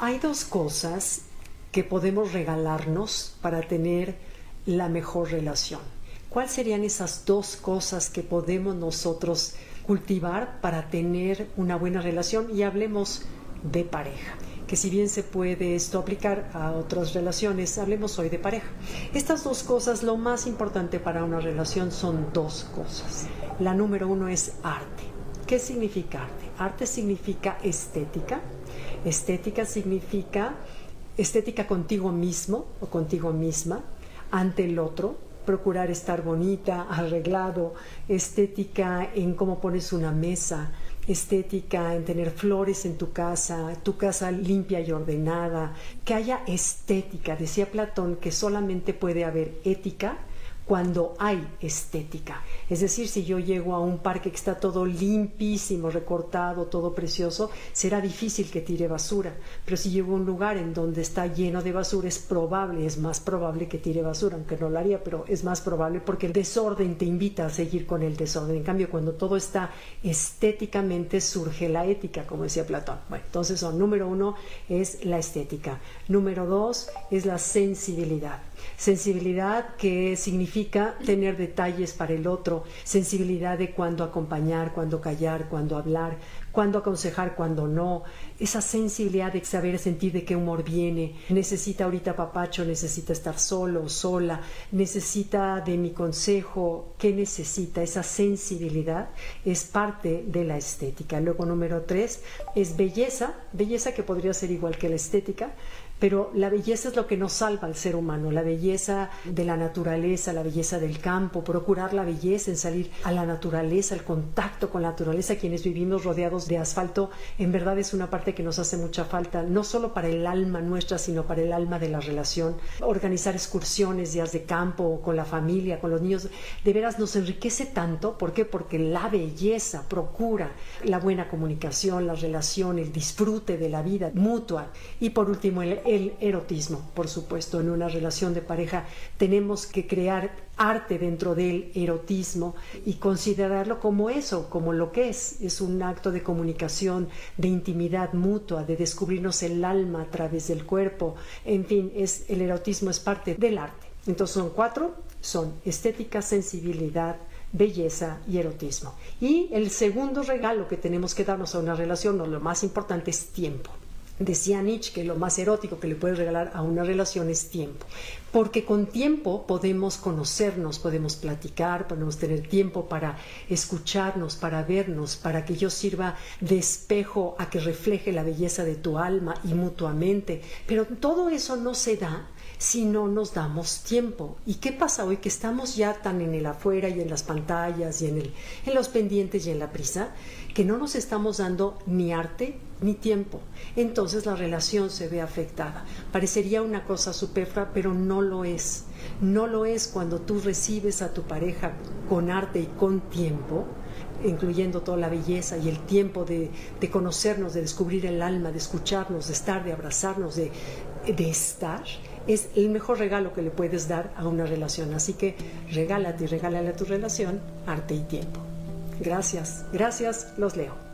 Hay dos cosas que podemos regalarnos para tener la mejor relación. ¿Cuáles serían esas dos cosas que podemos nosotros cultivar para tener una buena relación? Y hablemos de pareja que si bien se puede esto aplicar a otras relaciones, hablemos hoy de pareja. Estas dos cosas, lo más importante para una relación son dos cosas. La número uno es arte. ¿Qué significa arte? Arte significa estética. Estética significa estética contigo mismo o contigo misma ante el otro, procurar estar bonita, arreglado, estética en cómo pones una mesa, estética en tener flores en tu casa, tu casa limpia y ordenada, que haya estética. Decía Platón que solamente puede haber ética cuando hay estética. Es decir, si yo llego a un parque que está todo limpísimo, recortado, todo precioso, será difícil que tire basura. Pero si llego a un lugar en donde está lleno de basura, es probable, es más probable que tire basura, aunque no lo haría, pero es más probable porque el desorden te invita a seguir con el desorden. En cambio, cuando todo está estéticamente, surge la ética, como decía Platón. Bueno, entonces, número uno es la estética. Número dos es la sensibilidad. Sensibilidad que significa tener detalles para el otro, sensibilidad de cuándo acompañar, cuándo callar, cuándo hablar, cuándo aconsejar, cuándo no, esa sensibilidad de saber sentir de qué humor viene, necesita ahorita papacho, necesita estar solo o sola, necesita de mi consejo, qué necesita, esa sensibilidad es parte de la estética. Luego número tres es belleza, belleza que podría ser igual que la estética, pero la belleza es lo que nos salva al ser humano, la belleza de la naturaleza, la belleza del campo, procurar la belleza en salir a la naturaleza, el contacto con la naturaleza, quienes vivimos rodeados de asfalto, en verdad es una parte que nos hace mucha falta, no solo para el alma nuestra, sino para el alma de la relación. Organizar excursiones, días de campo, con la familia, con los niños, de veras nos enriquece tanto, ¿por qué? Porque la belleza procura la buena comunicación, la relación, el disfrute de la vida mutua. Y por último, el erotismo, por supuesto, en una relación de pareja tenemos que crear arte dentro del erotismo y considerarlo como eso, como lo que es. Es un acto de comunicación, de intimidad mutua, de descubrirnos el alma a través del cuerpo. En fin, es, el erotismo es parte del arte. Entonces son cuatro, son estética, sensibilidad, belleza y erotismo. Y el segundo regalo que tenemos que darnos a una relación, lo más importante, es tiempo. Decía Nietzsche que lo más erótico que le puedes regalar a una relación es tiempo, porque con tiempo podemos conocernos, podemos platicar, podemos tener tiempo para escucharnos, para vernos, para que yo sirva de espejo a que refleje la belleza de tu alma y mutuamente. Pero todo eso no se da si no nos damos tiempo. ¿Y qué pasa hoy que estamos ya tan en el afuera y en las pantallas y en, el, en los pendientes y en la prisa que no nos estamos dando ni arte ni tiempo? Entonces la relación se ve afectada. Parecería una cosa superflua, pero no lo es. No lo es cuando tú recibes a tu pareja con arte y con tiempo incluyendo toda la belleza y el tiempo de, de, conocernos, de descubrir el alma, de escucharnos, de estar, de abrazarnos, de, de estar, es el mejor regalo que le puedes dar a una relación. Así que regálate y regálale a tu relación arte y tiempo. Gracias, gracias, los leo.